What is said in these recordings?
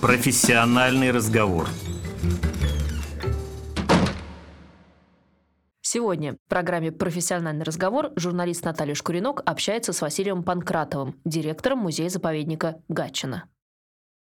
Профессиональный разговор. Сегодня в программе «Профессиональный разговор» журналист Наталья Шкуринок общается с Василием Панкратовым, директором музея-заповедника Гатчина.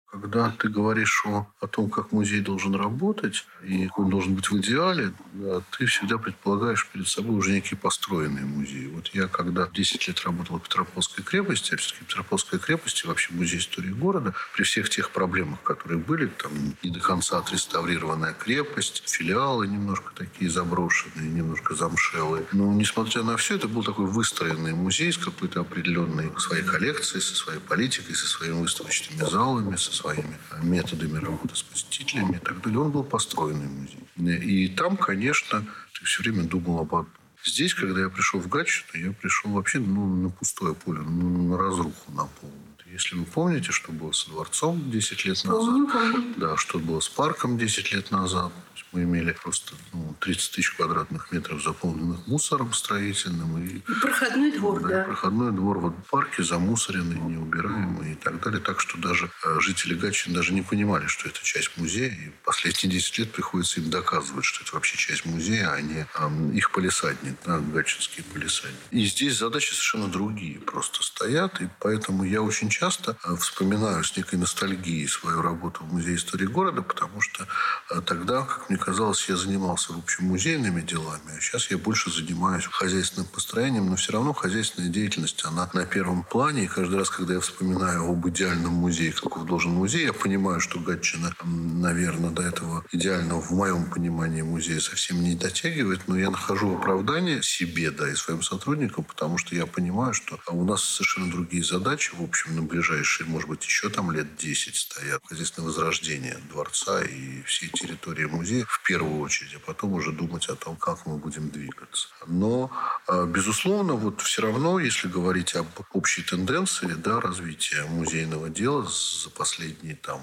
Когда ты говоришь о, о том, как музей должен работать и он должен быть в идеале, да, ты всегда предполагаешь перед собой уже некий построенный музей. Вот я, когда 10 лет работал в Петропавловской крепости, а все-таки Петропавловская крепость и вообще музей истории города, при всех тех проблемах, которые были, там не до конца отреставрированная крепость, филиалы немножко такие заброшенные, немножко замшелые. Но, несмотря на все, это был такой выстроенный музей с какой-то определенной своей коллекцией, со своей политикой, со своими выставочными залами, со своими методами работы с посетителями и так далее. Он был построенный музей. И там, конечно, ты все время думал об одном. Здесь, когда я пришел в Гатчину, я пришел вообще ну, на пустое поле, ну, на разруху на полную. Если вы помните, что было со дворцом 10 лет назад, Помню, помню. да, что было с парком 10 лет назад, мы имели просто ну, 30 тысяч квадратных метров, заполненных мусором строительным. И, И проходной двор, да, да. проходной двор вот в парке замусоренный, неубираемый и так далее. Так что даже э, жители Гатчины даже не понимали, что это часть музея. И последние 10 лет приходится им доказывать, что это вообще часть музея, а не э, их полисадник, да, гатчинские полисадники. И здесь задачи совершенно другие просто стоят. И поэтому я очень часто э, вспоминаю с некой ностальгией свою работу в Музее истории города, потому что э, тогда, как мне казалось, я занимался, в общем, музейными делами, а сейчас я больше занимаюсь хозяйственным построением, но все равно хозяйственная деятельность, она на первом плане. И каждый раз, когда я вспоминаю об идеальном музее, каков должен музей, я понимаю, что Гатчина, наверное, до этого идеального, в моем понимании, музея совсем не дотягивает, но я нахожу оправдание себе, да, и своим сотрудникам, потому что я понимаю, что у нас совершенно другие задачи, в общем, на ближайшие, может быть, еще там лет 10 стоят. Хозяйственное возрождение дворца и всей территории музея в первую очередь, а потом уже думать о том, как мы будем двигаться. Но, э, безусловно, вот все равно, если говорить об общей тенденции да, развития музейного дела за последние там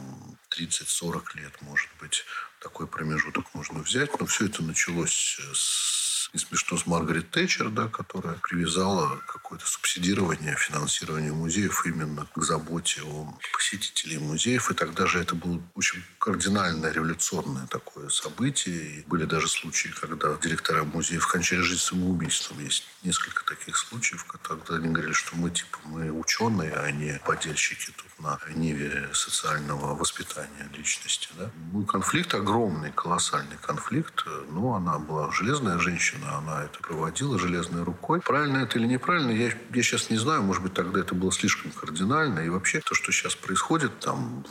30-40 лет, может быть, такой промежуток можно взять, но все это началось с не смешно, с Маргарет Тэтчер, да, которая привязала какое-то субсидирование, финансирование музеев именно к заботе о посетителей музеев. И тогда же это было очень кардинальное, революционное такое событие. И были даже случаи, когда директора музеев кончали жизнь самоубийством. Есть несколько таких случаев, когда они говорили, что мы типа мы ученые, а не подельщики тут на ниве социального воспитания личности. Да? Был конфликт огромный, колоссальный конфликт. Но она была железная женщина, она это проводила железной рукой. Правильно это или неправильно, я, я сейчас не знаю. Может быть, тогда это было слишком кардинально. И вообще то, что сейчас происходит там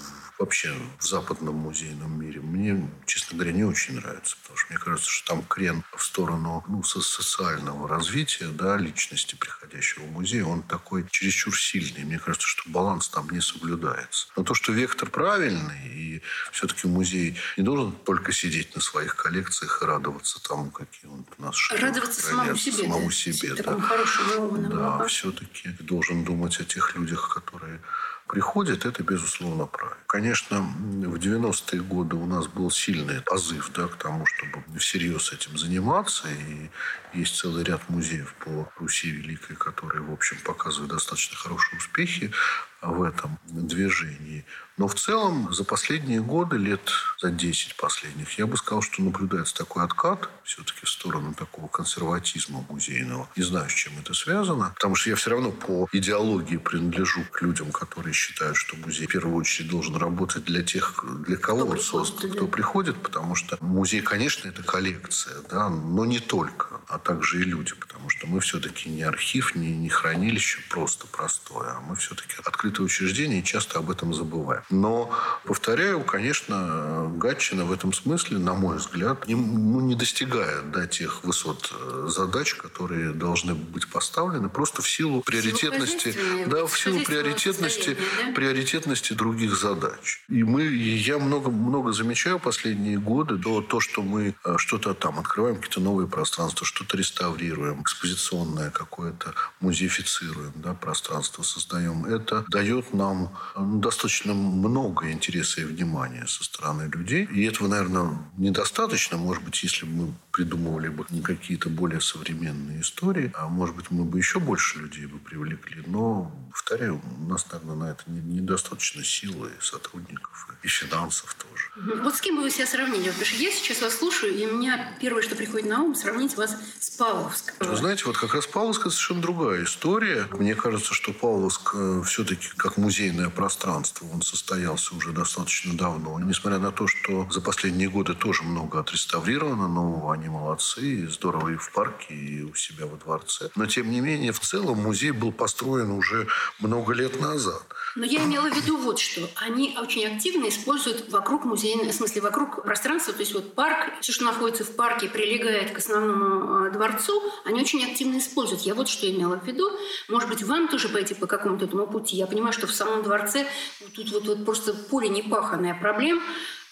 вообще в западном музейном мире, мне, честно говоря, не очень нравится. Потому что мне кажется, что там крен в сторону ну, со- социального развития да, личности приходящего в музей, он такой чересчур сильный. Мне кажется, что баланс там не соблюдается. Но то, что вектор правильный, и все-таки музей не должен только сидеть на своих коллекциях и радоваться тому, какие он у нас шедевры Радоваться самому себе. самому да. себе, да. Да, все-таки должен думать о тех людях, которые приходят, это, безусловно, правильно. Конечно, в 90-е годы у нас был сильный позыв да, к тому, чтобы всерьез этим заниматься. И есть целый ряд музеев по Руси Великой, которые, в общем, показывают достаточно хорошие успехи в этом движении. Но в целом за последние годы, лет за 10 последних, я бы сказал, что наблюдается такой откат все-таки в сторону такого консерватизма музейного. Не знаю, с чем это связано, потому что я все равно по идеологии принадлежу к людям, которые считают, что музей в первую очередь должен работать для тех, для кого Кто он создан, да. кто приходит, потому что музей, конечно, это коллекция, да, но не только, а также и люди, потому что мы все-таки не архив, не, не хранилище просто простое, а мы все-таки открытое учреждение и часто об этом забываем. Но, повторяю, конечно, Гатчина в этом смысле, на мой взгляд, не, ну, не достигает да, тех высот э, задач, которые должны быть поставлены, просто в силу приоритетности, да, в силу приоритетности, да? приоритетности других задач. И мы, и я много, много замечаю последние годы, то, то, что мы э, что-то там открываем, какие-то новые пространства, что что-то реставрируем, экспозиционное какое-то музеифицируем, да, пространство создаем. Это дает нам ну, достаточно много интереса и внимания со стороны людей. И этого, наверное, недостаточно. Может быть, если бы мы придумывали бы не какие-то более современные истории, а может быть, мы бы еще больше людей бы привлекли. Но, повторяю, у нас, наверное, на это недостаточно силы и сотрудников, и финансов тоже. Вот с кем бы вы себя сравнили? Потому что я сейчас вас слушаю, и у меня первое, что приходит на ум, сравнить вас с Павловском. Вы знаете, вот как раз Павловск – это совершенно другая история. Мне кажется, что Павловск э, все-таки как музейное пространство, он состоялся уже достаточно давно. Несмотря на то, что за последние годы тоже много отреставрировано нового, они молодцы, здорово и в парке, и у себя во дворце. Но, тем не менее, в целом музей был построен уже много лет назад. Но я имела в виду вот что. Они очень активно используют вокруг музея, в смысле вокруг пространства, то есть вот парк, все, что находится в парке, прилегает к основному э, дворцу, они очень активно используют. Я вот что имела в виду. Может быть, вам тоже пойти по какому-то этому пути. Я понимаю, что в самом дворце тут вот, вот просто поле непаханное проблем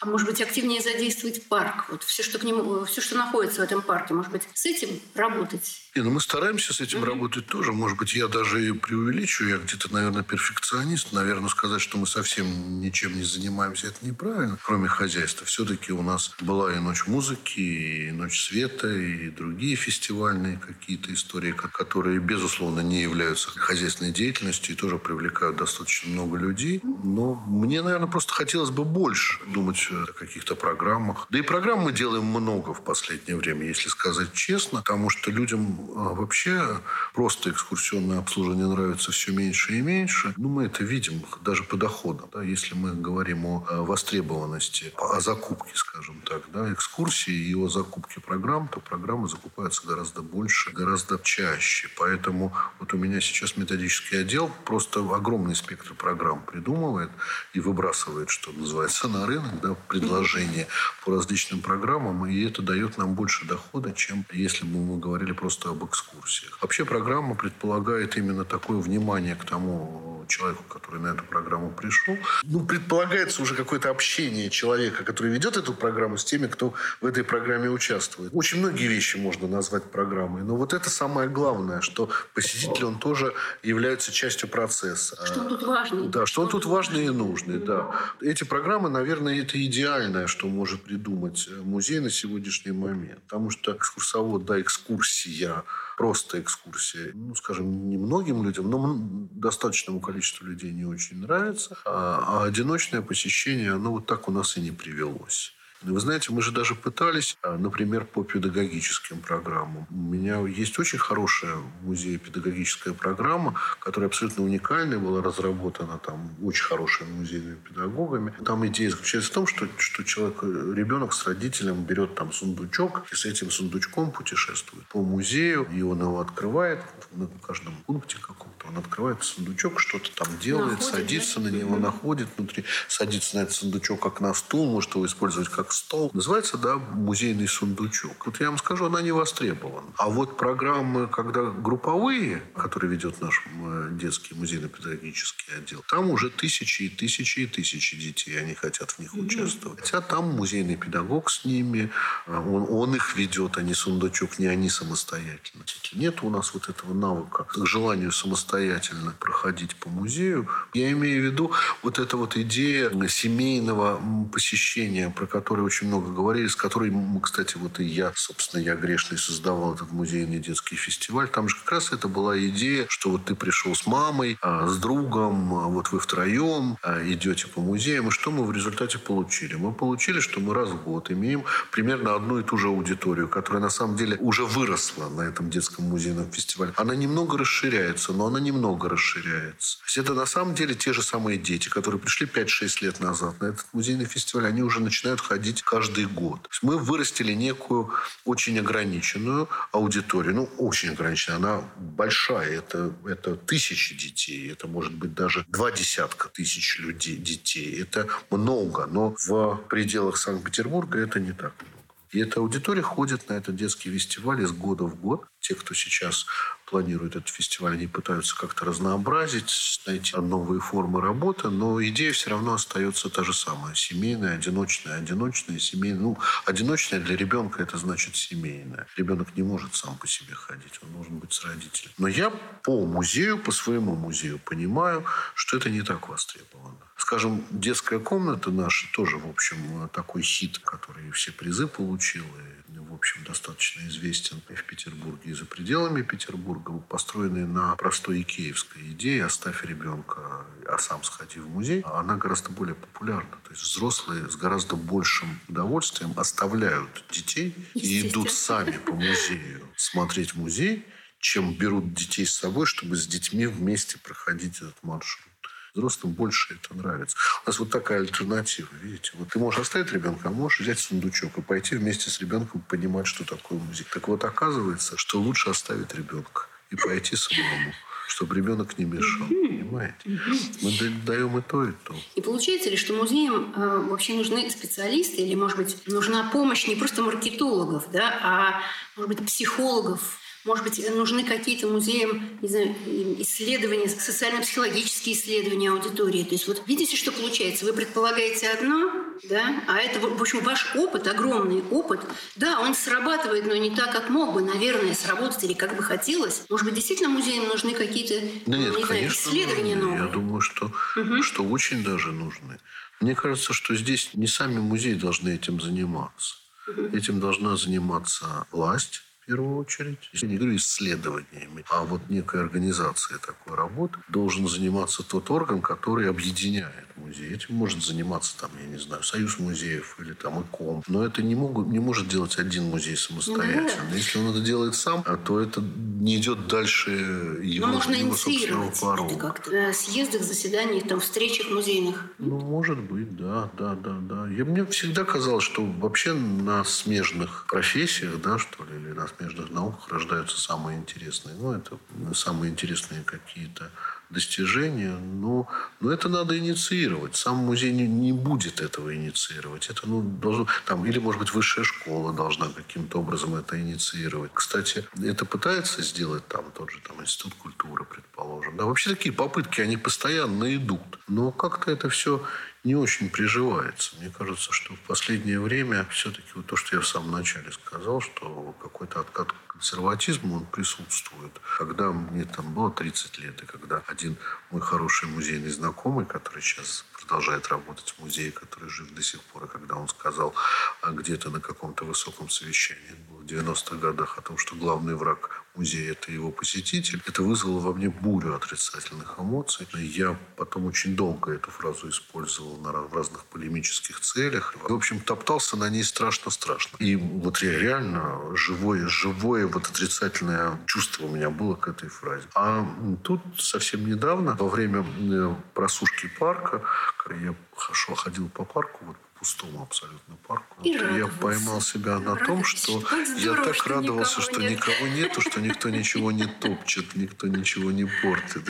а может быть, активнее задействовать парк, вот все, что к нему, все, что находится в этом парке, может быть, с этим работать? И, ну, мы стараемся с этим mm-hmm. работать тоже. Может быть, я даже и преувеличу. Я где-то, наверное, перфекционист. Наверное, сказать, что мы совсем ничем не занимаемся, это неправильно. Кроме хозяйства. Все-таки у нас была и ночь музыки, и ночь света, и другие фестивальные какие-то истории, которые, безусловно, не являются хозяйственной деятельностью и тоже привлекают достаточно много людей. Но мне, наверное, просто хотелось бы больше думать о каких-то программах. Да и программ мы делаем много в последнее время, если сказать честно, потому что людям а вообще просто экскурсионное обслуживание нравится все меньше и меньше. Ну, мы это видим даже по доходам. Да, если мы говорим о востребованности, о закупке, скажем так, да, экскурсии и о закупке программ, то программы закупаются гораздо больше, гораздо чаще. Поэтому вот у меня сейчас методический отдел просто огромный спектр программ придумывает и выбрасывает, что называется, на рынок, да, предложения по различным программам, и это дает нам больше дохода, чем если бы мы говорили просто об экскурсиях. Вообще программа предполагает именно такое внимание к тому человеку, который на эту программу пришел. Ну, предполагается уже какое-то общение человека, который ведет эту программу с теми, кто в этой программе участвует. Очень многие вещи можно назвать программой, но вот это самое главное, что посетитель, он тоже является частью процесса. Что он тут важный. Да, что он тут важный и нужный, да. Эти программы, наверное, это идеальное, что может придумать музей на сегодняшний момент. Потому что экскурсовод, да, экскурсия просто экскурсия, ну, скажем, не многим людям, но достаточному количеству людей не очень нравится. А, а одиночное посещение, оно вот так у нас и не привелось. Вы знаете, мы же даже пытались, а, например, по педагогическим программам. У меня есть очень хорошая в музее педагогическая программа, которая абсолютно уникальная, была разработана там очень хорошими музейными педагогами. Там идея заключается в том, что, что человек, ребенок с родителем берет там сундучок и с этим сундучком путешествует по музею, и он его открывает на каждом пункте каком-то. Он открывает сундучок, что-то там делает, находит, садится да? на него, находит внутри, садится на этот сундучок как на стул, может его использовать как стол. Называется, да, музейный сундучок. Вот я вам скажу, она не востребована. А вот программы, когда групповые, которые ведет наш детский музейно-педагогический отдел, там уже тысячи и тысячи и тысячи детей, они хотят в них участвовать. Хотя там музейный педагог с ними, а, он, он их ведет, а не сундучок, не они самостоятельно. Нет у нас вот этого навыка к желанию самостоятельно проходить по музею. Я имею в виду вот эта вот идея семейного посещения, про которую очень много говорили, с которой, кстати, вот и я, собственно, я грешный создавал этот музейный детский фестиваль. Там же как раз это была идея, что вот ты пришел с мамой, а, с другом, а вот вы втроем а, идете по музеям. И что мы в результате получили? Мы получили, что мы раз в год имеем примерно одну и ту же аудиторию, которая на самом деле уже выросла на этом детском музейном фестивале. Она немного расширяется, но она немного расширяется. То есть это на самом деле те же самые дети, которые пришли 5-6 лет назад на этот музейный фестиваль, они уже начинают ходить каждый год. Мы вырастили некую очень ограниченную аудиторию. Ну, очень ограниченная. Она большая. Это, это тысячи детей. Это может быть даже два десятка тысяч людей, детей. Это много. Но в пределах Санкт-Петербурга это не так много. И эта аудитория ходит на этот детский фестиваль из года в год. Те, кто сейчас планирует этот фестиваль, они пытаются как-то разнообразить, найти новые формы работы, но идея все равно остается та же самая. Семейная, одиночная, одиночная, семейная. Ну, одиночная для ребенка это значит семейная. Ребенок не может сам по себе ходить, он должен быть с родителем. Но я по музею, по своему музею понимаю, что это не так востребовано. Скажем, детская комната наша тоже, в общем, такой хит, который все призы получил, и, в общем, достаточно известен и в Петербурге, и за пределами Петербурга, построенный на простой икеевской идее «оставь ребенка, а сам сходи в музей», она гораздо более популярна. То есть взрослые с гораздо большим удовольствием оставляют детей и идут сами по музею смотреть музей, чем берут детей с собой, чтобы с детьми вместе проходить этот маршрут. Взрослым больше это нравится. У нас вот такая альтернатива, видите. Вот ты можешь оставить ребенка, а можешь взять сундучок и пойти вместе с ребенком понимать, что такое музей. Так вот, оказывается, что лучше оставить ребенка и пойти самому чтобы ребенок не мешал. Понимаете? Мы даем и то, и то. И получается ли, что музеям э, вообще нужны специалисты или, может быть, нужна помощь не просто маркетологов, да, а, может быть, психологов, может быть, нужны какие-то музеям не знаю, исследования, социально-психологические исследования аудитории. То есть вот видите, что получается? Вы предполагаете одно, да, а это, в общем, ваш опыт, огромный опыт, да, он срабатывает, но не так, как мог бы, наверное, сработать или как бы хотелось. Может быть, действительно музеям нужны какие-то да нет, не знаю, исследования нужны. новые? Я думаю, что, угу. что очень даже нужны. Мне кажется, что здесь не сами музеи должны этим заниматься. Угу. Этим должна заниматься власть, первую очередь. Я не говорю исследованиями, а вот некой организацией такой работы должен заниматься тот орган, который объединяет музей. Этим может заниматься, там, я не знаю, Союз музеев или там ИКОМ. Но это не, могут, не может делать один музей самостоятельно. Да. Если он это делает сам, а то это не идет дальше его, Но можно его собственного порога. Это как-то на съездах, заседаниях, там, встречах музейных. Ну, может быть, да, да, да, да. Я, мне всегда казалось, что вообще на смежных профессиях, да, что ли, или на смежных науках рождаются самые интересные. Ну, это самые интересные какие-то достижения, но, но это надо инициировать. Сам музей не, не будет этого инициировать. Это ну, должно, там, или, может быть, высшая школа должна каким-то образом это инициировать. Кстати, это пытается сделать там тот же там, Институт культуры, предположим. Да, вообще такие попытки, они постоянно идут. Но как-то это все не очень приживается. Мне кажется, что в последнее время все-таки вот то, что я в самом начале сказал, что какой-то откат консерватизма, он присутствует. Когда мне там было 30 лет, и когда один мой хороший музейный знакомый, который сейчас продолжает работать в музее, который жив до сих пор, и когда он сказал а где-то на каком-то высоком совещании, в 90-х годах, о том, что главный враг музея – это его посетитель, это вызвало во мне бурю отрицательных эмоций. Я потом очень долго эту фразу использовал на, разных полемических целях. В общем, топтался на ней страшно-страшно. И вот я реально живое, живое вот отрицательное чувство у меня было к этой фразе. А тут совсем недавно, во время э, просушки парка, я хорошо ходил по парку, вот пустому абсолютно парку. И я поймал себя на том, что я так радовался, никого что нет. никого нету, что никто ничего не топчет, никто ничего не портит.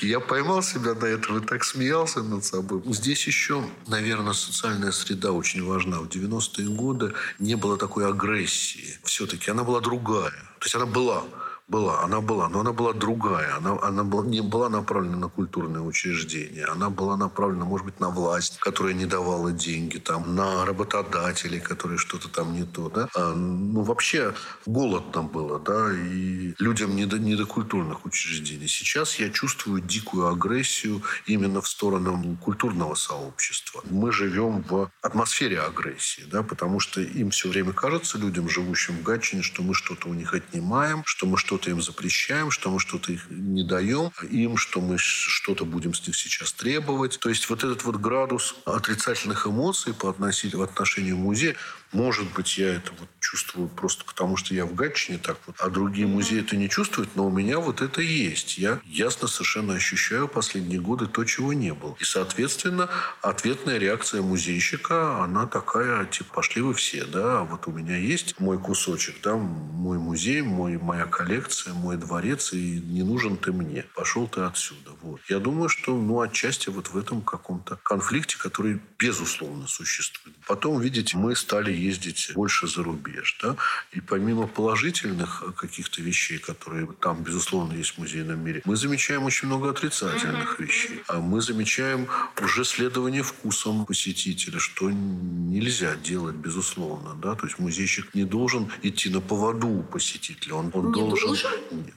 И я поймал себя на этом и так смеялся над собой. Здесь еще, наверное, социальная среда очень важна. В 90-е годы не было такой агрессии. Все-таки она была другая. То есть она была была, она была, но она была другая. Она, она была, не была направлена на культурные учреждения. Она была направлена, может быть, на власть, которая не давала деньги, там, на работодателей, которые что-то там не то. Да? А, ну, вообще, голодно было, да, и людям не до, не до культурных учреждений. Сейчас я чувствую дикую агрессию именно в сторону культурного сообщества. Мы живем в атмосфере агрессии, да, потому что им все время кажется, людям, живущим в Гатчине, что мы что-то у них отнимаем, что мы что-то им запрещаем, что мы что-то их не даем им, что мы что-то будем с них сейчас требовать. То есть вот этот вот градус отрицательных эмоций по относительно, в отношении музея, может быть, я это вот чувствую просто потому, что я в Гатчине так вот, а другие музеи это не чувствуют, но у меня вот это есть. Я ясно совершенно ощущаю последние годы то, чего не было. И, соответственно, ответная реакция музейщика, она такая, типа, пошли вы все, да, а вот у меня есть мой кусочек, да, мой музей, мой, моя коллекция, мой дворец, и не нужен ты мне. Пошел ты отсюда. Вот. Я думаю, что, ну, отчасти вот в этом каком-то конфликте, который, безусловно, существует. Потом, видите, мы стали ездить больше за рубеж. Да? И помимо положительных каких-то вещей, которые там, безусловно, есть в музейном мире, мы замечаем очень много отрицательных вещей. А мы замечаем уже следование вкусом посетителя, что нельзя делать, безусловно. Да? То есть музейщик не должен идти на поводу у посетителя. Он, он Не должен... должен?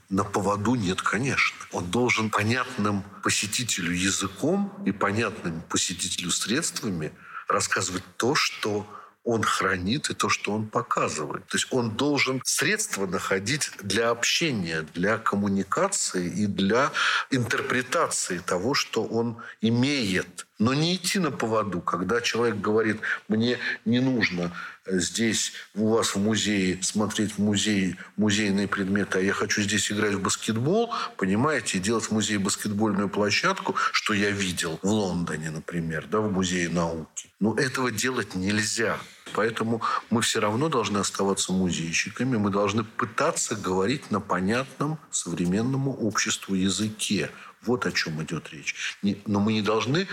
На поводу нет, конечно. Он должен понятным посетителю языком и понятным посетителю средствами рассказывать то, что он хранит и то, что он показывает. То есть он должен средства находить для общения, для коммуникации и для интерпретации того, что он имеет. Но не идти на поводу, когда человек говорит, мне не нужно здесь у вас в музее смотреть музей, музейные предметы, а я хочу здесь играть в баскетбол, понимаете, и делать в музее баскетбольную площадку, что я видел в Лондоне, например, да, в музее науки. Но этого делать нельзя. Поэтому мы все равно должны оставаться музейщиками, мы должны пытаться говорить на понятном современному обществу языке. Вот о чем идет речь. Но мы не должны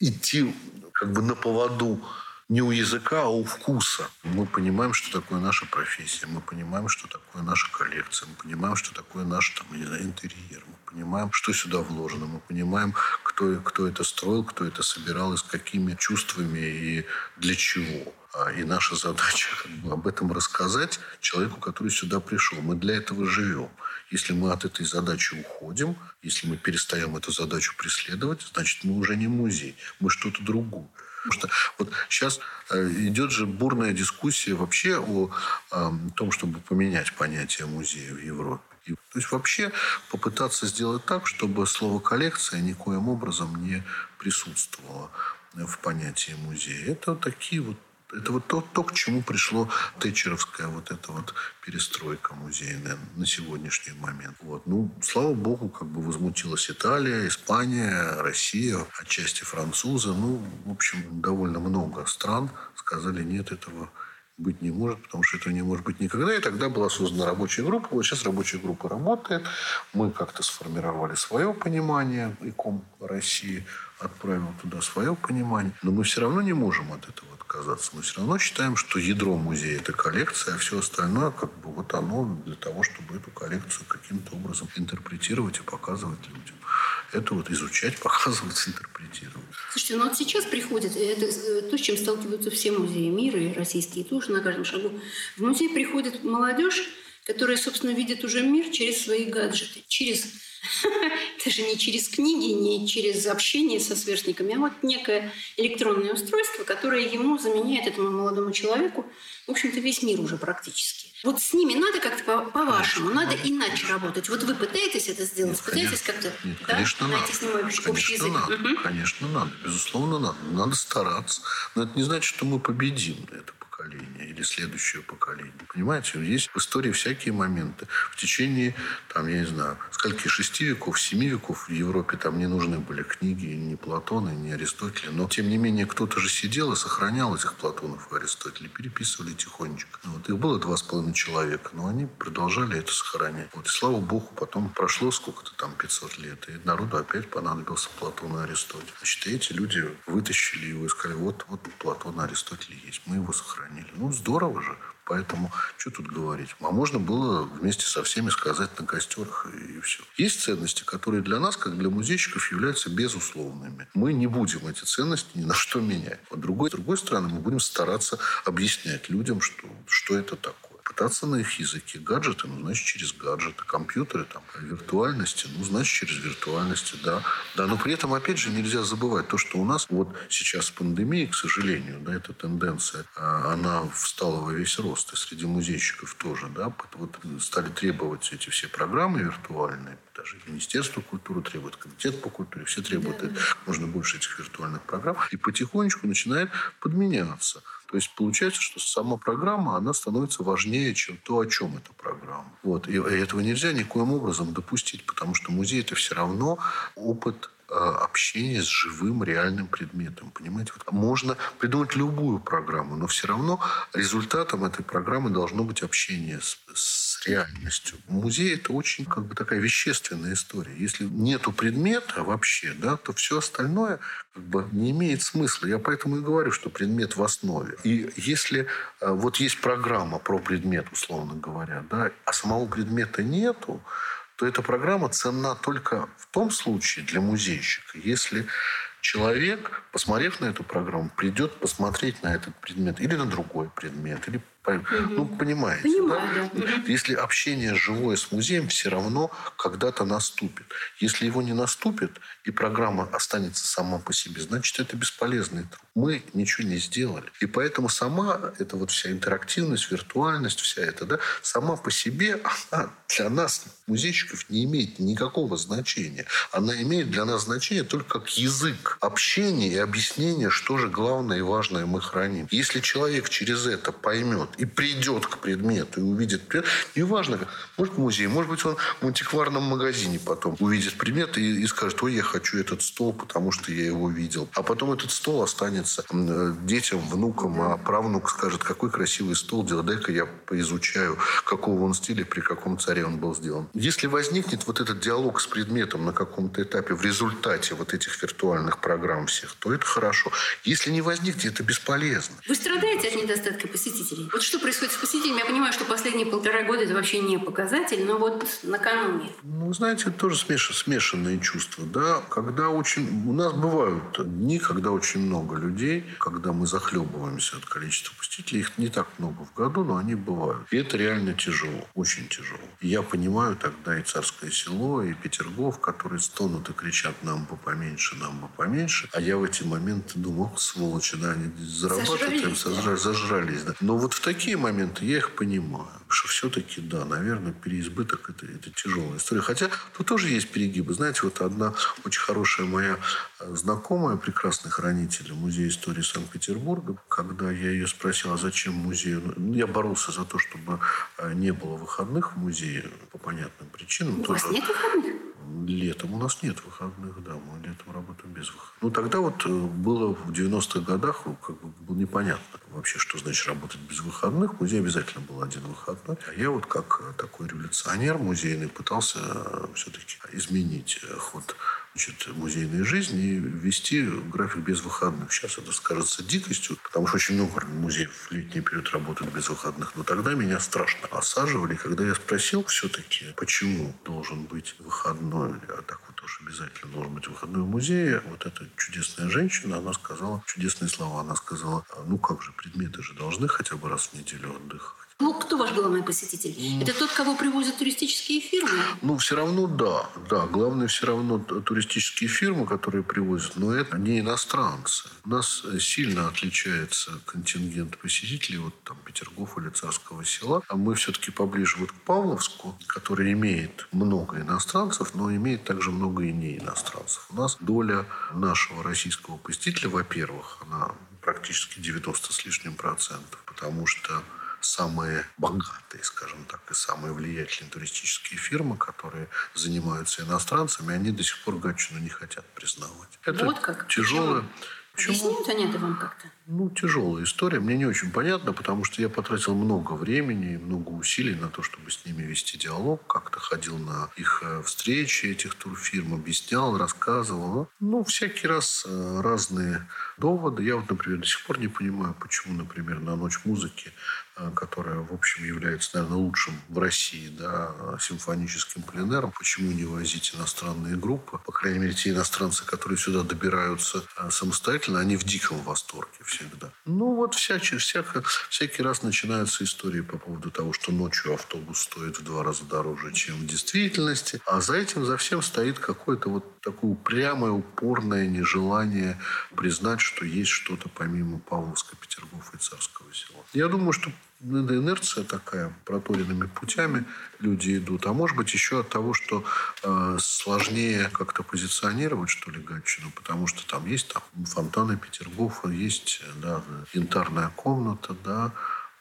идти как бы на поводу не у языка, а у вкуса. Мы понимаем, что такое наша профессия, мы понимаем, что такое наша коллекция, мы понимаем, что такое наш там, не знаю, интерьер, мы понимаем, что сюда вложено, мы понимаем, кто, кто это строил, кто это собирал и с какими чувствами и для чего. А, и наша задача как бы, об этом рассказать человеку, который сюда пришел. Мы для этого живем. Если мы от этой задачи уходим, если мы перестаем эту задачу преследовать, значит, мы уже не музей, мы что-то другое. Потому что вот сейчас э, идет же бурная дискуссия вообще о, о том, чтобы поменять понятие музея в Европе. То есть вообще попытаться сделать так, чтобы слово коллекция никоим образом не присутствовало в понятии музея. Это такие вот это вот то, то, к чему пришло тэтчеровская вот эта вот перестройка музейная на сегодняшний момент. Вот. Ну, слава богу, как бы возмутилась Италия, Испания, Россия, отчасти французы. Ну, в общем, довольно много стран сказали, нет, этого быть не может, потому что этого не может быть никогда. И тогда была создана рабочая группа. Вот сейчас рабочая группа работает. Мы как-то сформировали свое понимание. ИКОМ России отправил туда свое понимание. Но мы все равно не можем от этого отказаться. Мы все равно считаем, что ядро музея – это коллекция, а все остальное как бы вот оно для того, чтобы эту коллекцию каким-то образом интерпретировать и показывать людям. Это вот изучать, показывать, интерпретировать. Слушайте, ну вот сейчас приходит, это э, то, с чем сталкиваются все музеи мира, и российские тоже на каждом шагу. В музей приходит молодежь, которая, собственно, видит уже мир через свои гаджеты, через даже не через книги, не через общение со сверстниками, а вот некое электронное устройство, которое ему заменяет этому молодому человеку, в общем-то, весь мир уже практически. Вот с ними надо как-то по-вашему, по надо иначе работать. Вот вы пытаетесь это сделать, Нет, пытаетесь как-то Нет, да, конечно, найти надо. с ним общий, Конечно, язык? надо. Мгм. Конечно, надо. Безусловно, надо. Надо стараться. Но это не значит, что мы победим это поколение или следующее поколение. Понимаете, есть в истории всякие моменты. В течение, там, я не знаю, скольки, шести веков, семи веков в Европе там не нужны были книги ни Платона, ни Аристотеля. Но, тем не менее, кто-то же сидел и сохранял этих Платонов и Аристотеля, переписывали тихонечко. Вот. Их было два с половиной человека, но они продолжали это сохранять. Вот. И слава богу, потом прошло сколько-то там, 500 лет, и народу опять понадобился Платон и Аристотель. Значит, и эти люди вытащили его и сказали, вот, вот Платон и Аристотель есть, мы его сохранили. Ну, здорово же. Поэтому что тут говорить? А можно было вместе со всеми сказать на костерах и все. Есть ценности, которые для нас, как для музейщиков, являются безусловными. Мы не будем эти ценности ни на что менять. А другой, с другой стороны, мы будем стараться объяснять людям, что, что это такое пытаться на их языке. Гаджеты, ну, значит, через гаджеты. Компьютеры, там, виртуальности, ну, значит, через виртуальности, да. Да, но при этом, опять же, нельзя забывать то, что у нас вот сейчас пандемия, к сожалению, да, эта тенденция, а, она встала во весь рост. И среди музейщиков тоже, да, вот стали требовать эти все программы виртуальные, даже Министерство культуры требует, Комитет по культуре, все требуют да, да. можно больше этих виртуальных программ. И потихонечку начинает подменяться. То есть получается, что сама программа, она становится важнее, чем то, о чем эта программа. Вот. И этого нельзя никоим образом допустить, потому что музей – это все равно опыт э, общение с живым реальным предметом. Понимаете, вот можно придумать любую программу, но все равно результатом этой программы должно быть общение с, с реальностью. Музей это очень как бы такая вещественная история. Если нету предмета вообще, да, то все остальное как бы не имеет смысла. Я поэтому и говорю, что предмет в основе. И если э, вот есть программа про предмет, условно говоря, да, а самого предмета нету, то эта программа ценна только в том случае для музейщика, если человек, посмотрев на эту программу, придет посмотреть на этот предмет или на другой предмет, или ну, понимаете. Понимаю, да? да. Если общение живое с музеем все равно когда-то наступит. Если его не наступит, и программа останется сама по себе, значит, это бесполезный труд. Мы ничего не сделали. И поэтому сама эта вот вся интерактивность, виртуальность, вся эта, да, сама по себе, она для нас, музейщиков, не имеет никакого значения. Она имеет для нас значение только как язык общения и объяснения, что же главное и важное мы храним. Если человек через это поймет и придет к предмету и увидит предмет, неважно, может в музее, может быть, он в антикварном магазине потом увидит предмет и, и скажет, ой, я хочу этот стол, потому что я его видел. А потом этот стол останется детям, внукам, а правнук скажет, какой красивый стол, дай-ка я поизучаю, какого он стиля, при каком царе он был сделан. Если возникнет вот этот диалог с предметом на каком-то этапе в результате вот этих виртуальных программ всех, то это хорошо. Если не возникнет, это бесполезно. Вы страдаете от недостатка посетителей? Вот что происходит с посетителями? Я понимаю, что последние полтора года это вообще не показатель, но вот накануне. Ну, знаете, это тоже смеш... смешанные чувства. Да? Когда очень... У нас бывают дни, когда очень много людей, когда мы захлебываемся от количества посетителей. Их не так много в году, но они бывают. И это реально тяжело, очень тяжело. Я понимаю тогда и Царское село, и Петергоф, которые стонут и кричат нам бы поменьше, нам бы поменьше. А я в эти моменты думаю, сволочи, да, они зарабатывают, зажрались, зажрались. Да. Но вот в такие моменты я их понимаю. Что все-таки, да, наверное, переизбыток это, это тяжелая история. Хотя тут тоже есть перегибы. Знаете, вот одна очень хорошая моя э, знакомая, прекрасный хранитель Музея истории Санкт-Петербурга, когда я ее спросил, а зачем музей? Ну, я боролся за то, чтобы э, не было выходных в музее по понятным причинам. У тоже. вас нет выходных? Летом у нас нет выходных, да, мы летом работаем без выходных. Ну, тогда вот э, было в 90-х годах, как бы было непонятно вообще, что значит работать без выходных. В музее обязательно был один выходной. А я вот как э, такой революционер музейный пытался э, все-таки изменить ход значит, музейной жизни и ввести график без выходных. Сейчас это скажется дикостью, потому что очень много музеев в летний период работают без выходных. Но тогда меня страшно осаживали. Когда я спросил все-таки, почему должен быть выходной, а так вот тоже обязательно должен быть выходной в музее, вот эта чудесная женщина, она сказала чудесные слова. Она сказала, ну как же, предметы же должны хотя бы раз в неделю отдыхать. Ну, кто ваш главный посетитель? Это тот, кого привозят туристические фирмы? Ну, все равно да. Да, главное все равно туристические фирмы, которые привозят, но это не иностранцы. У нас сильно отличается контингент посетителей, вот там Петергоф или Царского села. А мы все-таки поближе вот к Павловску, который имеет много иностранцев, но имеет также много и не иностранцев. У нас доля нашего российского посетителя, во-первых, она практически 90 с лишним процентов, потому что самые богатые, скажем так, и самые влиятельные туристические фирмы, которые занимаются иностранцами, они до сих пор Гатчину не хотят признавать. Это вот как? тяжелое. Почему? Объясняют они это вам как-то? Ну, тяжелая история. Мне не очень понятно, потому что я потратил много времени и много усилий на то, чтобы с ними вести диалог. Как-то ходил на их э, встречи этих турфирм, объяснял, рассказывал. Ну, всякий раз э, разные доводы. Я вот, например, до сих пор не понимаю, почему, например, на Ночь музыки которая, в общем, является, наверное, лучшим в России, да, симфоническим пленером. Почему не возить иностранные группы? По крайней мере, те иностранцы, которые сюда добираются э, самостоятельно, они в диком восторге всегда. Ну, вот всякий, всякий, всякий раз начинаются истории по поводу того, что ночью автобус стоит в два раза дороже, чем в действительности. А за этим, за всем стоит какое-то вот такое упрямое, упорное нежелание признать, что есть что-то помимо Павловска, Петергофа и Царского села. Я думаю, что инерция такая, проторенными путями люди идут. А может быть, еще от того, что э, сложнее как-то позиционировать, что ли, Гатчину, потому что там есть там фонтаны Петергофа, есть да, янтарная комната, да,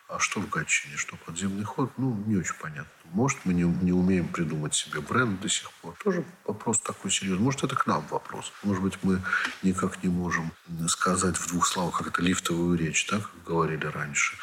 А что в Гатчине? Что подземный ход? Ну, не очень понятно. Может, мы не, не умеем придумать себе бренд до сих пор. Тоже вопрос такой серьезный. Может, это к нам вопрос. Может быть, мы никак не можем сказать в двух словах, как это лифтовую речь, так, как говорили раньше.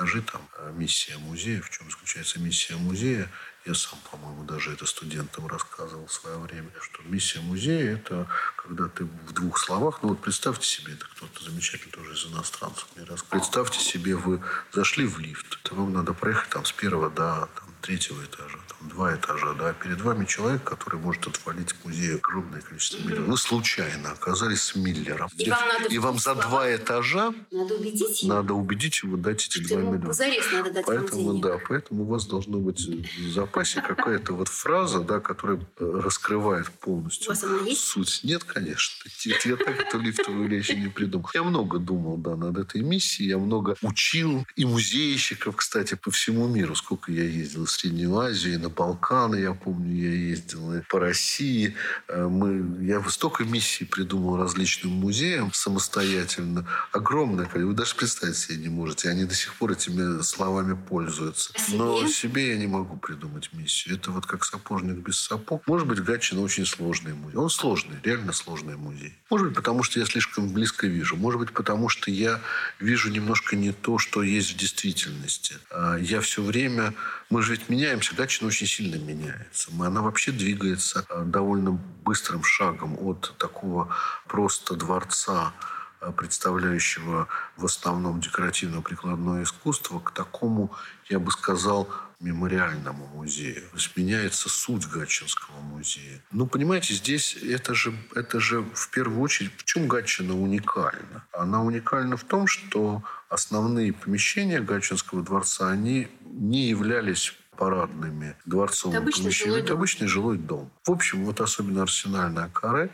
Вот скажи там миссия музея, в чем заключается миссия музея. Я сам, по-моему, даже это студентам рассказывал в свое время, что миссия музея – это когда ты в двух словах, ну вот представьте себе, это кто-то замечательный тоже из иностранцев мне рассказывал. Представьте себе, вы зашли в лифт, то вам надо проехать там с первого до там, третьего этажа, там, два этажа, да, перед вами человек, который может отвалить в музее огромное количество миллионов. Вы случайно оказались с Миллером. И вам, надо и вам за два этажа надо убедить его, надо убедить его дать эти два миллиона. надо дать Поэтому, да, поэтому у вас должно быть в запасе какая-то вот фраза, да, которая э, раскрывает полностью суть. Нет, конечно. Я так эту лифтовую речь не придумал. Я много думал, да, над этой миссией. Я много учил и музейщиков, кстати, по всему миру. Сколько я ездил Среднюю Азию, и на Балканы, я помню, я ездил и по России. Э, Мы, я столько миссий придумал различным музеям самостоятельно. Огромное количество. Вы даже представить себе не можете. Они до сих пор этими словами пользуются. А? Но себе я не могу придумать миссию. Это вот как сапожник без сапог. Может быть, Гатчина очень сложный музей. Он сложный, реально сложный музей. Может быть, потому что я слишком близко вижу. Может быть, потому что я вижу немножко не то, что есть в действительности. А Я все время... Мы же ведь меняемся. Гатчина очень сильно меняется. Она вообще двигается а, довольно быстрым шагом от такого просто дворца а, представляющего в основном декоративно-прикладное искусство, к такому, я бы сказал, мемориальному музею. То есть меняется суть Гатчинского музея. Ну, понимаете, здесь это же, это же в первую очередь... В чем Гатчина уникальна? Она уникальна в том, что основные помещения Гатчинского дворца, они не являлись парадными дворцовыми Это обычный помещениями. жилой Это дом. обычный жилой дом. В общем, вот особенно арсенальная каре,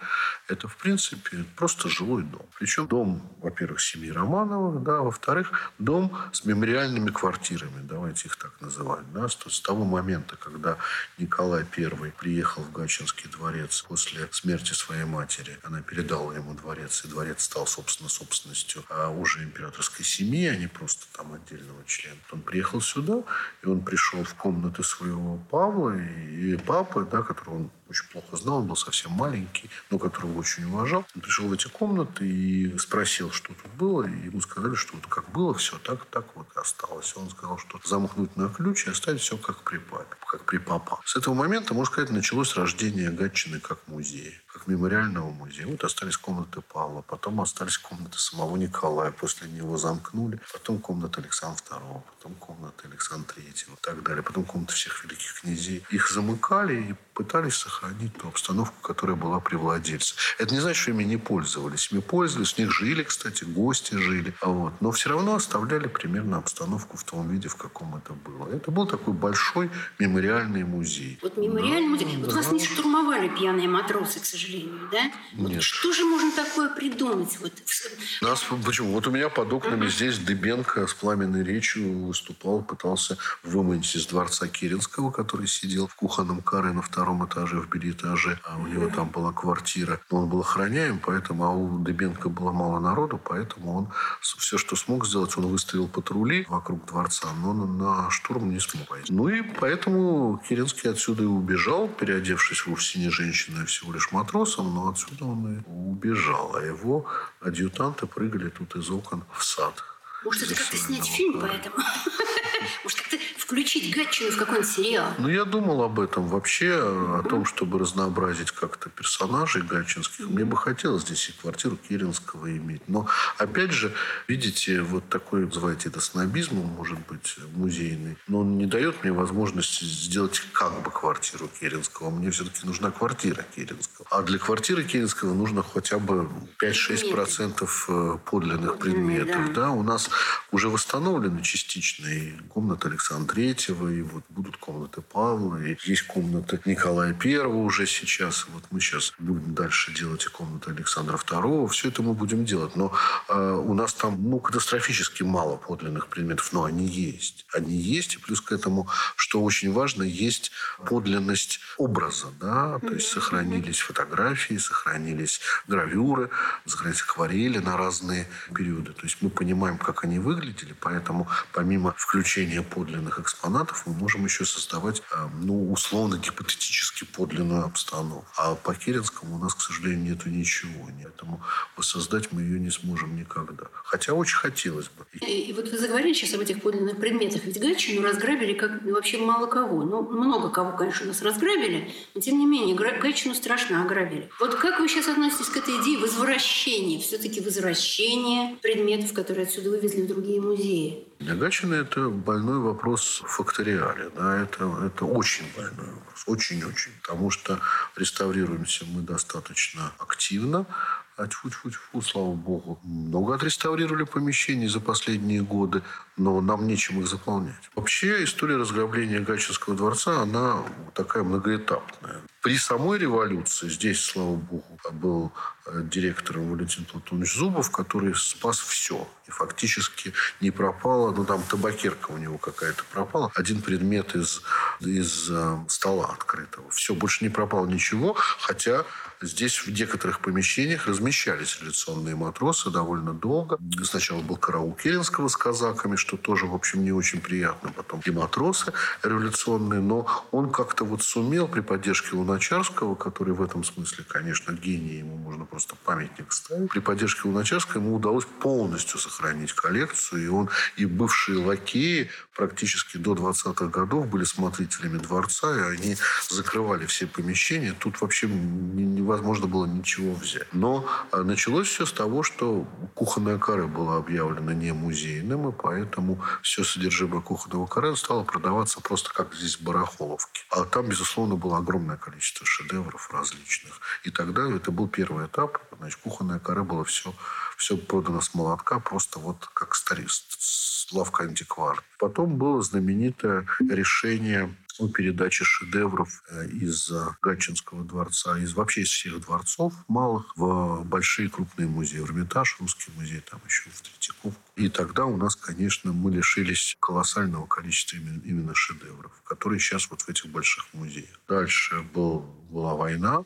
это, в принципе, просто жилой дом. Причем дом, во-первых, семьи Романовых, да, во-вторых, дом с мемориальными квартирами, давайте их так называть. Да, с, того момента, когда Николай I приехал в Гатчинский дворец после смерти своей матери, она передала ему дворец, и дворец стал, собственно, собственностью а уже императорской семьи, а не просто там отдельного члена. Он приехал сюда, и он пришел в комнаты своего Павла и, папы, да, которого он очень плохо знал, он был совсем маленький, но которого очень уважал. Он пришел в эти комнаты и спросил, что тут было, и ему сказали, что вот как было, все так, так вот и осталось. Он сказал, что замкнуть на ключ и оставить все как при папе, как при папа. С этого момента, можно сказать, началось рождение Гатчины как музея, как мемориального музея. Вот остались комнаты Павла, потом остались комнаты самого Николая, после него замкнули, потом комната Александра II, потом комната Александра III и так далее, потом комнаты всех великих князей. Их замыкали и пытались сохранить ту обстановку, которая была при владельце. Это не значит, что ими не пользовались. Ими пользовались, в них жили, кстати, гости жили. Вот. Но все равно оставляли примерно обстановку в том виде, в каком это было. Это был такой большой мемориальный музей. Вот мемориальный музей. Вот вас не штурмовали пьяные матросы, к сожалению, да? Вот Нет. что же можно такое придумать? Вот Нас, почему? Вот у меня под окнами здесь Дыбенко с пламенной речью выступал, пытался выманить из дворца Керенского, который сидел в кухонном каре на втором этаже, в билетаже, а у него там была квартира. Он был охраняем, поэтому, а у Дыбенко было мало народу, поэтому он все, что смог сделать, он выставил патрули вокруг дворца, но на, штурм не смог пойти. Ну и поэтому Керенский отсюда и убежал, переодевшись вовсе не женщиной, а всего лишь матросом, но отсюда он и убежал, а его адъютанты прыгали тут из окон в сад. Может, это как-то снять фильм да. по этому? Может, как-то включить Гатчину в какой-нибудь сериал? Ну, я думал об этом вообще, о том, чтобы разнообразить как-то персонажей гатчинских. Мне бы хотелось здесь и квартиру Керенского иметь. Но, опять же, видите, вот такой, называйте это снобизмом, может быть, музейный, но он не дает мне возможности сделать как бы квартиру Керенского. Мне все-таки нужна квартира Керенского. А для квартиры Керенского нужно хотя бы 5-6% подлинных Подлинные, предметов. да. Да, у нас уже восстановлены частично и комната Александра Третьего, и вот будут комнаты Павла, и есть комната Николая Первого уже сейчас. Вот мы сейчас будем дальше делать и комнаты Александра Второго. Все это мы будем делать. Но э, у нас там ну, катастрофически мало подлинных предметов, но они есть. Они есть, и плюс к этому, что очень важно, есть подлинность образа. Да? То есть сохранились фотографии, сохранились гравюры, сохранились акварели на разные периоды. То есть мы понимаем, как они выглядели, поэтому помимо включения подлинных экспонатов мы можем еще создавать, э, ну, условно, гипотетически подлинную обстановку. А по Керенскому у нас, к сожалению, нету ничего. Поэтому воссоздать мы ее не сможем никогда. Хотя очень хотелось бы. И, и вот вы заговорили сейчас об этих подлинных предметах. Ведь Гатчину разграбили как вообще мало кого. Ну, много кого, конечно, нас разграбили, но тем не менее Гатчину страшно ограбили. Вот как вы сейчас относитесь к этой идее возвращения, все-таки возвращения предметов, которые отсюда вывезли в другие музеи? Для Гатчины это больной вопрос факториали. Да? Это, это очень больной вопрос. Очень-очень. Потому что реставрируемся мы достаточно активно. А тьфу-тьфу-тьфу, слава богу. Много отреставрировали помещений за последние годы, но нам нечем их заполнять. Вообще история разграбления Гатчинского дворца, она такая многоэтапная. При самой революции, здесь, слава богу, был директором Валентин Платонович Зубов, который спас все. И фактически не пропало, ну там табакерка у него какая-то пропала, один предмет из, из э, стола открытого. Все, больше не пропало ничего, хотя здесь в некоторых помещениях размещались революционные матросы довольно долго. Сначала был караул Керенского с казаками, что тоже, в общем, не очень приятно. Потом и матросы революционные, но он как-то вот сумел при поддержке Луначарского, который в этом смысле, конечно, гений, ему можно просто памятник ставить. При поддержке Луначарского ему удалось полностью сохранить коллекцию, и он и бывшие лакеи практически до 20-х годов были смотрителями дворца, и они закрывали все помещения. Тут вообще невозможно было ничего взять. Но а, началось все с того, что кухонная каре была объявлена не музейным, и поэтому все содержимое кухонного каре стало продаваться просто как здесь в барахоловке. А там, безусловно, было огромное количество шедевров различных. И тогда это был первый этап. Значит, кухонное каре было все, все продано с молотка, просто вот как старик, лавка антиквар. Потом было знаменитое решение о передаче шедевров э, из Гатчинского дворца, из вообще из всех дворцов малых в большие крупные музеи. Эрмитаж, Русский музей, там еще в Третьяковку. И тогда у нас, конечно, мы лишились колоссального количества именно шедевров, которые сейчас вот в этих больших музеях. Дальше был, была война,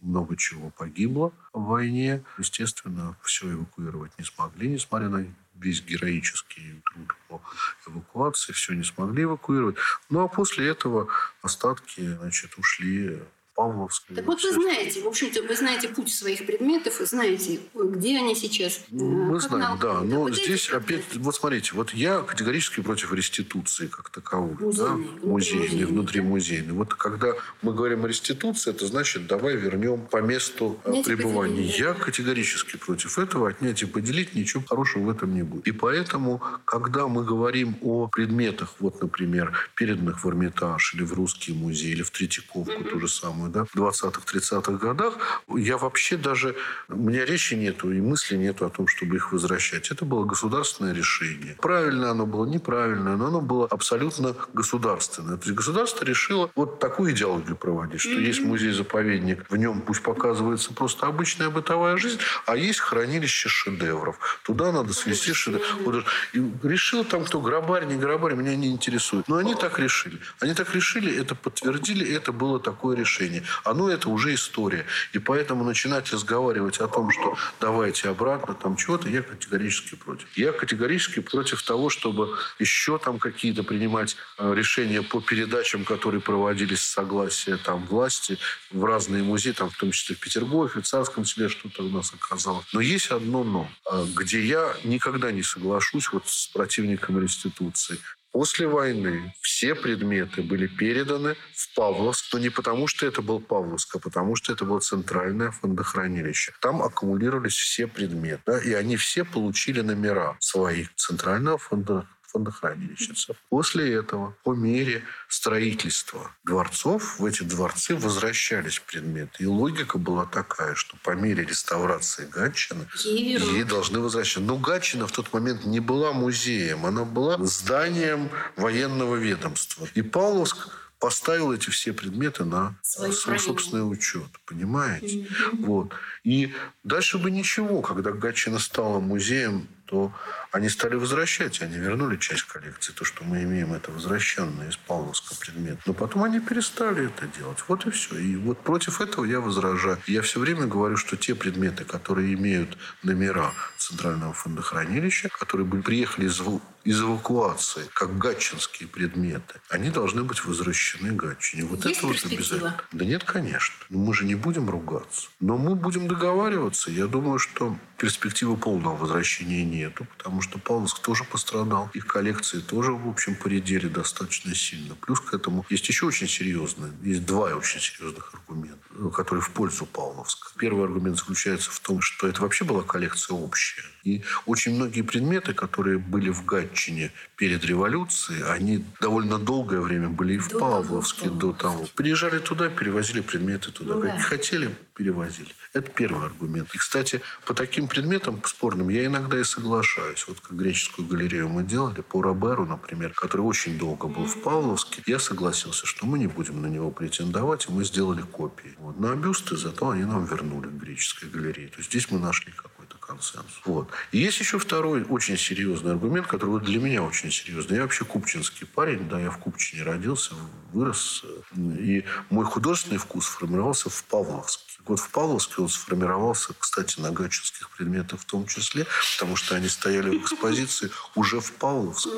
много чего погибло в войне. Естественно, все эвакуировать не смогли, несмотря на весь героический труд по эвакуации, все не смогли эвакуировать. Ну, а после этого остатки, значит, ушли Павловской. Так вот вы знаете, в общем-то, вы знаете путь своих предметов, и знаете, где они сейчас. Ну, мы знаем, да. Но вот здесь опять, вот смотрите, вот я категорически против реституции как таковой. Музейной, да? музейной, внутримузейной. Вот когда мы говорим о реституции, это значит, давай вернем по месту э, Отнять пребывания. Я категорически против этого. Отнять и поделить, ничего хорошего в этом не будет. И поэтому, когда мы говорим о предметах, вот, например, переданных в Эрмитаж или в Русский музей, или в Третьяковку, mm-hmm. то же самое, да, в 20-30-х годах, я вообще даже... У меня речи нету и мысли нету о том, чтобы их возвращать. Это было государственное решение. Правильно оно было, неправильно, но оно было абсолютно государственное. То есть государство решило вот такую идеологию проводить, что mm-hmm. есть музей-заповедник, в нем пусть показывается просто обычная бытовая жизнь, а есть хранилище шедевров. Туда надо свести шедевры. Вот, и решил там кто, грабарь, не грабарь, меня не интересует. Но они так решили. Они так решили, это подтвердили, это было такое решение поколений, оно это уже история. И поэтому начинать разговаривать о том, что давайте обратно, там чего-то, я категорически против. Я категорически против того, чтобы еще там какие-то принимать э, решения по передачам, которые проводились с согласия там власти в разные музеи, там в том числе в Петергофе, в Царском селе что-то у нас оказалось. Но есть одно «но», э, где я никогда не соглашусь вот с противником реституции. После войны все предметы были переданы в Павловск, но не потому, что это был Павловск, а потому, что это было центральное фондохранилище. Там аккумулировались все предметы, да, и они все получили номера своих центрального фонда фондохранилищница. После этого, по мере строительства дворцов, в эти дворцы возвращались предметы. И логика была такая, что по мере реставрации Гатчины Ей вернут. ей должны возвращаться. Но Гатчина в тот момент не была музеем, она была зданием военного ведомства. И Павловск поставил эти все предметы на свой хранение. собственный учет. Понимаете? Вот. И дальше бы ничего. Когда Гатчина стала музеем, то они стали возвращать. Они вернули часть коллекции. То, что мы имеем, это возвращенные из Павловска предмет. Но потом они перестали это делать. Вот и все. И вот против этого я возражаю. Я все время говорю, что те предметы, которые имеют номера Центрального фондохранилища, которые были, приехали из, из эвакуации, как гатчинские предметы, они должны быть возвращены Гатчине. Вот Есть это вот обязательно. Да нет, конечно. Мы же не будем ругаться. Но мы будем договариваться. Я думаю, что перспективы полного возвращения нету, потому что Павловск тоже пострадал. Их коллекции тоже, в общем, поредели достаточно сильно. Плюс к этому есть еще очень серьезные, есть два очень серьезных аргумента, э, которые в пользу Павловска. Первый аргумент заключается в том, что это вообще была коллекция общая. И очень многие предметы, которые были в Гатчине перед революцией, они довольно долгое время были и в До того, Павловске, в до того. Приезжали туда, перевозили предметы туда. Ну Как да. хотели, перевозили. Это первый аргумент. И, кстати, по таким предметам спорным я иногда и соглашаюсь. Вот как греческую галерею мы делали, по Роберу, например, который очень долго был в Павловске, я согласился, что мы не будем на него претендовать, и мы сделали копии. Вот. На бюсты зато они нам вернули к греческой галерее. То есть здесь мы нашли какой-то консенсус. Вот. И есть еще второй очень серьезный аргумент, который для меня очень серьезный. Я вообще купчинский парень, да, я в Купчине родился, вырос. э, И мой художественный вкус формировался в Павловске. Вот в Павловске он сформировался, кстати, на гатчинских предметах в том числе, потому что они стояли в экспозиции уже в Павловске.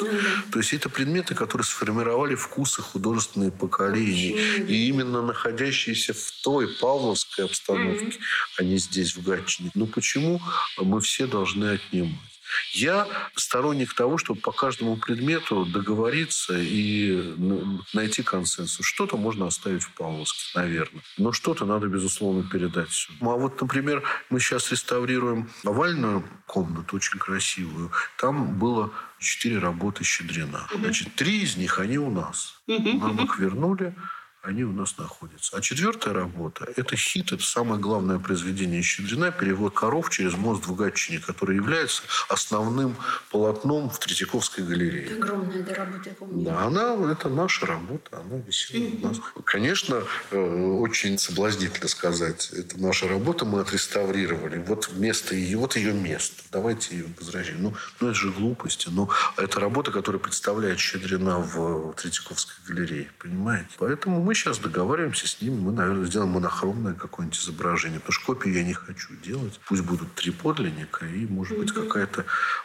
То есть это предметы, которые сформировали вкусы художественные поколения. И именно находящиеся в той павловской обстановке, а не здесь, в Гатчине. Ну почему мы все должны отнимать? Я сторонник того, чтобы по каждому предмету договориться и ну, найти консенсус. Что-то можно оставить в Павловске, наверное. Но что-то надо, безусловно, передать сюда. Ну, а вот, например, мы сейчас реставрируем овальную комнату, очень красивую. Там было четыре работы Щедрина. Значит, три из них, они у нас. Нам их вернули они у нас находятся. А четвертая работа – это хит, это самое главное произведение Щедрина, перевод коров через мост в Гатчине, который является основным полотном в Третьяковской галерее. Огромная да, работа, я помню. Да, она, это наша работа, она висела у нас. Конечно, э, очень соблазнительно сказать, это наша работа, мы отреставрировали. Вот место ее, вот ее место. Давайте ее возвращаем. Ну, ну, это же глупости. Но это работа, которая представляет Щедрина в Третьяковской галерее. Понимаете? Поэтому мы сейчас договариваемся с ними. Мы, наверное, сделаем монохромное какое-нибудь изображение. Потому что копию я не хочу делать. Пусть будут три подлинника и, может быть, какая-то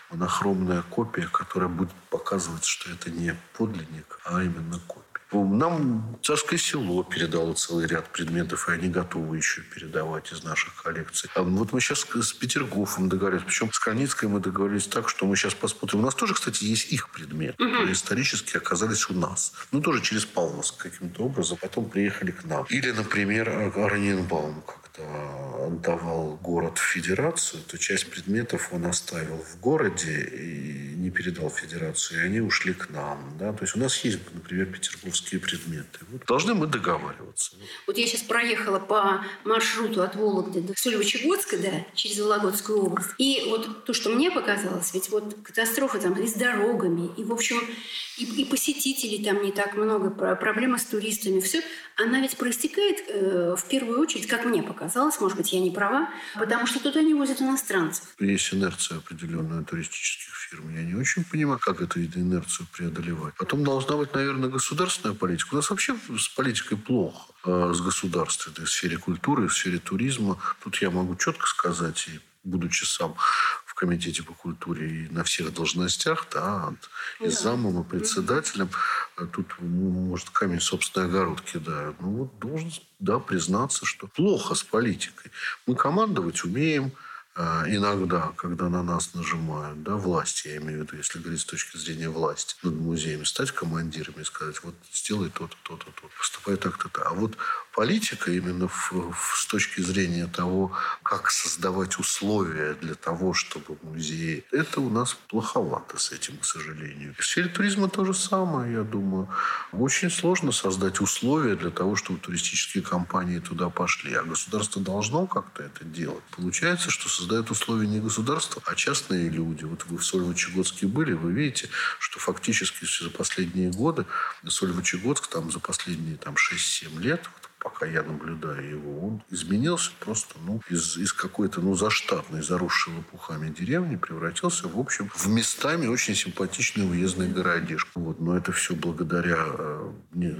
монохромная копия, которая будет показывать, что это не подлинник, а именно копия. Нам Царское село передало целый ряд предметов, и они готовы еще передавать из наших коллекций. А вот мы сейчас с Петергофом договорились. Причем с Кальницкой мы договорились так, что мы сейчас посмотрим. У нас тоже, кстати, есть их предметы, которые исторически оказались у нас. Ну, тоже через Павловск каким-то образом. Потом приехали к нам. Или, например, Орненбаум, когда отдавал город в федерацию, то часть предметов он оставил в городе и не передал федерацию, и они ушли к нам. Да? То есть у нас есть, например, петербургские предметы. Вот. Должны мы договариваться. Вот я сейчас проехала по маршруту от Вологды до Сольвычегодска, да, через Вологодскую область. И вот то, что мне показалось, ведь вот катастрофа там и с дорогами, и, в общем, и, и посетителей там не так много, про- проблемы с туристами, все, она ведь проистекает э, в первую очередь, как мне показалось, может быть, я не права, потому что туда не возят иностранцев. Есть инерция определенная туристических фирм. Я не очень понимаю, как эту инерцию преодолевать. Потом должна быть, наверное, государственная политика. У нас вообще с политикой плохо. э, С государственной в сфере культуры, в сфере туризма. Тут я могу четко сказать, и будучи сам комитете по культуре и на всех должностях, да, и Да. замом, и председателем, а тут, ну, может, камень собственной огород кидают. Ну, вот должен, да, признаться, что плохо с политикой. Мы командовать умеем, а, иногда, когда на нас нажимают, да, власти, я имею в виду, если говорить с точки зрения власти, над музеями, стать командирами и сказать, вот сделай то-то, то-то, то поступай так-то, то А вот политика именно в, в, с точки зрения того, как создавать условия для того, чтобы музеи... Это у нас плоховато с этим, к сожалению. В сфере туризма то же самое, я думаю. Очень сложно создать условия для того, чтобы туристические компании туда пошли. А государство должно как-то это делать. Получается, что создают условия не государство, а частные люди. Вот вы в Сольвычегодске были, вы видите, что фактически за последние годы Сольвычегодск там за последние там, 6-7 лет, вот, пока я наблюдаю его, он изменился просто ну, из, из какой-то ну, заштатной, заросшей лопухами деревни превратился, в общем, в местами очень симпатичный уездный городишко. Вот. Но это все благодаря э,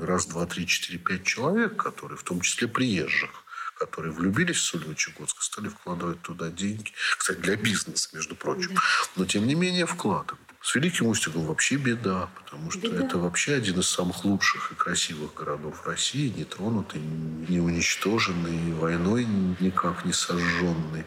раз, два, три, четыре, пять человек, которые, в том числе приезжих, которые влюбились в Сольвычегодск и стали вкладывать туда деньги. Кстати, для бизнеса, между прочим. Да. Но, тем не менее, вклад. С Великим Устюгом вообще беда, потому что беда. это вообще один из самых лучших и красивых городов России, не тронутый, не уничтоженный, войной никак не сожженный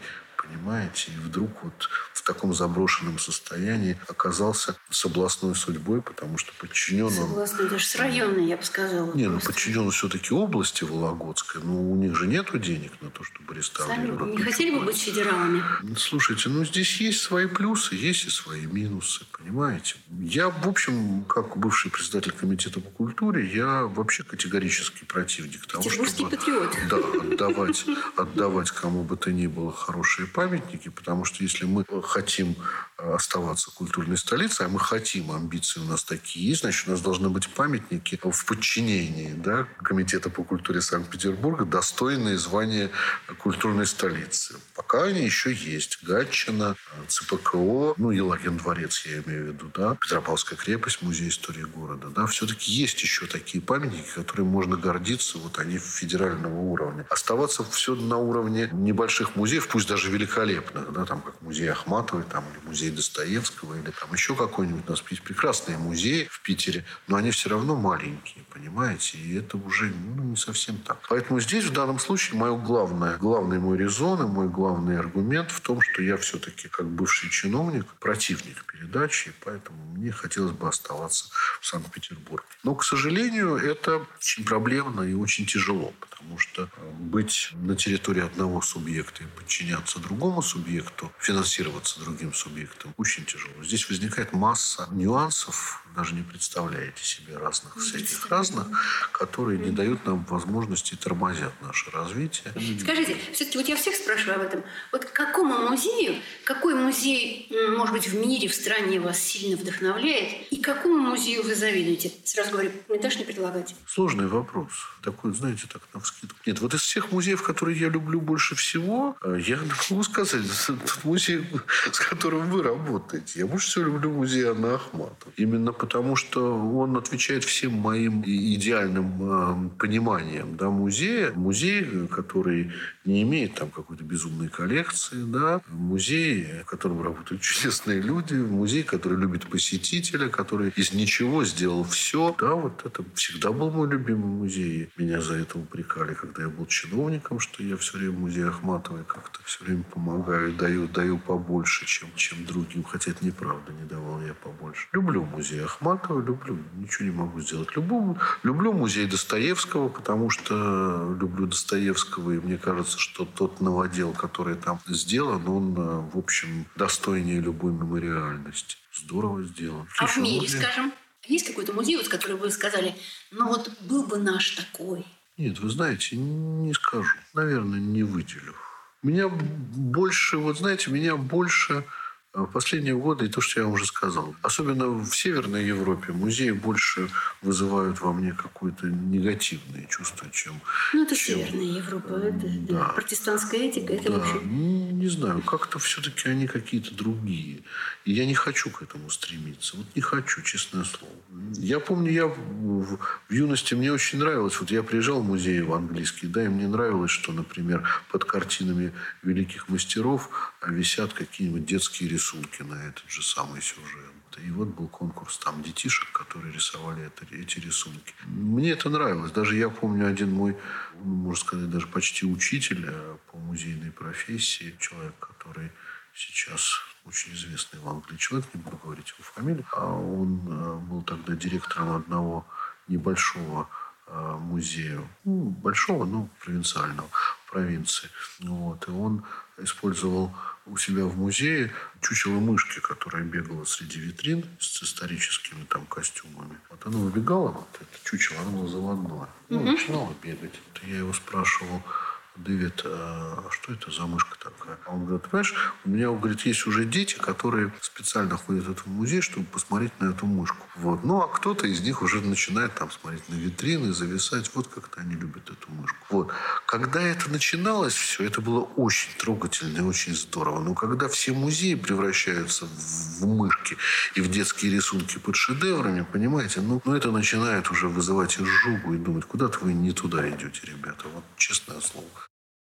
понимаете? И вдруг вот в таком заброшенном состоянии оказался с областной судьбой, потому что подчинен он... С областной, даже с районной, я бы сказала. Не, ну подчинен все-таки области Вологодской, но у них же нету денег на то, чтобы реставрировать. Сами не хотели бы быть федералами? Слушайте, ну здесь есть свои плюсы, есть и свои минусы, понимаете? Я, в общем, как бывший председатель комитета по культуре, я вообще категорический противник того, чтобы патриот. Да, отдавать, отдавать кому бы то ни было хорошие памятники, потому что если мы хотим э, оставаться культурной столицей, а мы хотим, амбиции у нас такие есть, значит, у нас должны быть памятники в подчинении да, Комитета по культуре Санкт-Петербурга, достойные звания культурной столицы. Пока они еще есть. Гатчина, ЦПКО, ну, Елагин дворец, я имею в виду, да, Петропавловская крепость, музей истории города, да, все-таки есть еще такие памятники, которыми можно гордиться, вот они федерального уровня. Оставаться все на уровне небольших музеев, пусть даже великолепных, да, там, как музей Ахматовой, там, или музей Достоевского, или там еще какой-нибудь. У нас есть прекрасные музеи в Питере, но они все равно маленькие, понимаете? И это уже ну, не совсем так. Поэтому здесь, в данном случае, мое главное, главный мой резон и мой главный аргумент в том, что я все-таки, как бывший чиновник, противник передачи, и поэтому мне хотелось бы оставаться в Санкт-Петербурге. Но, к сожалению, это очень проблемно и очень тяжело, потому что э, быть на территории одного субъекта и подчиняться другому субъекту, финансироваться другим субъектом, очень тяжело. Здесь возникает масса нюансов, даже не представляете себе разных всяких разных, которые не дают нам возможности тормозят наше развитие. Скажите, все-таки вот я всех спрашиваю об этом. Вот к какому музею, какой музей, может быть, в мире, в стране вас сильно вдохновляет, и какому музею вы завидуете? Сразу говорю, мне даже не предлагать. Сложный вопрос. Такой, знаете, так на вскидку. Нет, вот из всех музеев, которые я люблю больше всего, э, я могу сказать, тот музей, с которым вы работаете. Я больше всего люблю музей Анны Ахматовой. Именно потому, что он отвечает всем моим идеальным э, пониманиям да, музея. Музей, который не имеет там какой-то безумной коллекции, да, музей, в котором работают чудесные люди, музей, который любит посетителя, который из ничего сделал все. Да, вот это всегда был мой любимый музей. Меня за это упрекали, когда я был чиновником, что я все время в музее Ахматовой как-то все время помогаю, даю, даю побольше, чем, чем другим. Хотя это неправда, не давал я побольше. Люблю музей Ахматовой, люблю, ничего не могу сделать. Люблю, люблю музей Достоевского, потому что люблю Достоевского, и мне кажется, что тот новодел, который там сделан, он, в общем, достойнее любой мемориальности. Здорово сделан. А в мире, скажем? Есть какой-то музей, вот, который вы сказали, ну вот был бы наш такой? Нет, вы знаете, не скажу. Наверное, не выделю. Меня больше, вот знаете, меня больше в последние годы, и то, что я вам уже сказал, особенно в Северной Европе, музеи больше вызывают во мне какое-то негативное чувство, чем... Ну, это чем... Северная Европа, это да. Да, протестантская этика, это да. вообще... Не, не знаю, как-то все-таки они какие-то другие. И я не хочу к этому стремиться. Вот не хочу, честное слово. Я помню, я в, в юности мне очень нравилось, вот я приезжал в музей в английский, да, и мне нравилось, что, например, под картинами великих мастеров висят какие-нибудь детские рисунки рисунки на этот же самый сюжет. И вот был конкурс там детишек, которые рисовали это, эти рисунки. Мне это нравилось. Даже я помню один мой, можно сказать, даже почти учитель э, по музейной профессии, человек, который сейчас очень известный в Англии человек, не буду говорить его фамилию, а он э, был тогда директором одного небольшого э, музею, ну, большого, но провинциального, провинции. Вот. И он использовал у себя в музее чучело мышки, которая бегала среди витрин с историческими там костюмами. Вот она выбегала, вот это чучело, оно было заводное. Ну, начинала бегать. Я его спрашивал, Дэвид, а что это за мышка такая? Он говорит, понимаешь, у меня, говорит, есть уже дети, которые специально ходят в этот музей, чтобы посмотреть на эту мышку. Вот. Ну, а кто-то из них уже начинает там смотреть на витрины, зависать. Вот как-то они любят эту мышку. Вот. Когда это начиналось все, это было очень трогательно и очень здорово. Но когда все музеи превращаются в мышки и в детские рисунки под шедеврами, понимаете, ну, ну это начинает уже вызывать изжогу и думать, куда-то вы не туда идете, ребята. Вот честное слово.